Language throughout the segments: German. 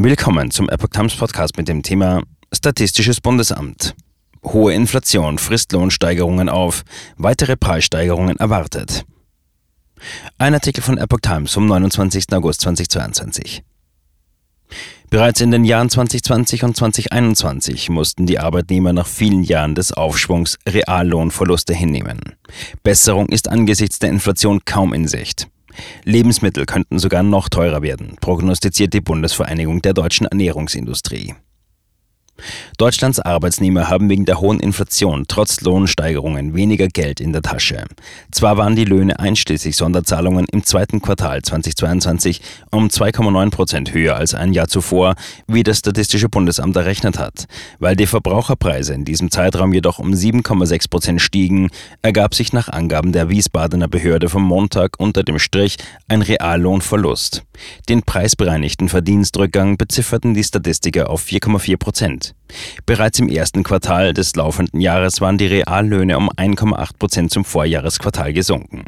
Willkommen zum Epoch Times Podcast mit dem Thema Statistisches Bundesamt. Hohe Inflation frisst Lohnsteigerungen auf, weitere Preissteigerungen erwartet. Ein Artikel von Epoch Times vom 29. August 2022. Bereits in den Jahren 2020 und 2021 mussten die Arbeitnehmer nach vielen Jahren des Aufschwungs Reallohnverluste hinnehmen. Besserung ist angesichts der Inflation kaum in Sicht. Lebensmittel könnten sogar noch teurer werden, prognostiziert die Bundesvereinigung der deutschen Ernährungsindustrie. Deutschlands Arbeitsnehmer haben wegen der hohen Inflation trotz Lohnsteigerungen weniger Geld in der Tasche. Zwar waren die Löhne einschließlich Sonderzahlungen im zweiten Quartal 2022 um 2,9 Prozent höher als ein Jahr zuvor, wie das Statistische Bundesamt errechnet hat. Weil die Verbraucherpreise in diesem Zeitraum jedoch um 7,6 Prozent stiegen, ergab sich nach Angaben der Wiesbadener Behörde vom Montag unter dem Strich ein Reallohnverlust. Den preisbereinigten Verdienstrückgang bezifferten die Statistiker auf 4,4 Bereits im ersten Quartal des laufenden Jahres waren die Reallöhne um 1,8 Prozent zum Vorjahresquartal gesunken.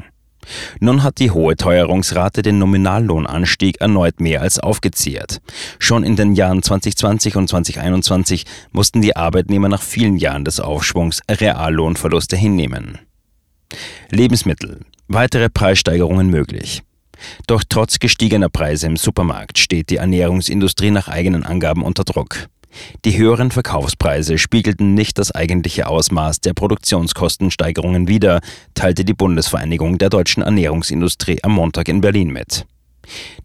Nun hat die hohe Teuerungsrate den Nominallohnanstieg erneut mehr als aufgezehrt. Schon in den Jahren 2020 und 2021 mussten die Arbeitnehmer nach vielen Jahren des Aufschwungs Reallohnverluste hinnehmen. Lebensmittel. Weitere Preissteigerungen möglich. Doch trotz gestiegener Preise im Supermarkt steht die Ernährungsindustrie nach eigenen Angaben unter Druck. Die höheren Verkaufspreise spiegelten nicht das eigentliche Ausmaß der Produktionskostensteigerungen wider, teilte die Bundesvereinigung der deutschen Ernährungsindustrie am Montag in Berlin mit.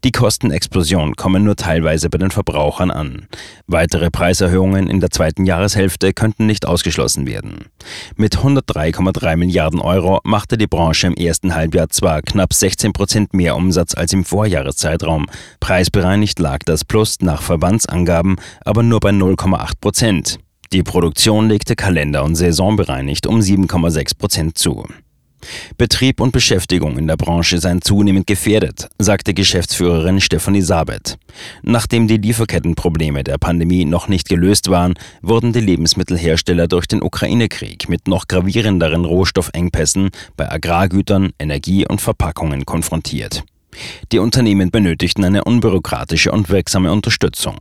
Die Kostenexplosion kommen nur teilweise bei den Verbrauchern an. Weitere Preiserhöhungen in der zweiten Jahreshälfte könnten nicht ausgeschlossen werden. Mit 103,3 Milliarden Euro machte die Branche im ersten Halbjahr zwar knapp 16 Prozent mehr Umsatz als im Vorjahreszeitraum. Preisbereinigt lag das Plus nach Verbandsangaben aber nur bei 0,8 Prozent. Die Produktion legte kalender- und saisonbereinigt um 7,6 Prozent zu. Betrieb und Beschäftigung in der Branche seien zunehmend gefährdet, sagte Geschäftsführerin Stefanie Sabet. Nachdem die Lieferkettenprobleme der Pandemie noch nicht gelöst waren, wurden die Lebensmittelhersteller durch den Ukraine-Krieg mit noch gravierenderen Rohstoffengpässen bei Agrargütern, Energie und Verpackungen konfrontiert. Die Unternehmen benötigten eine unbürokratische und wirksame Unterstützung.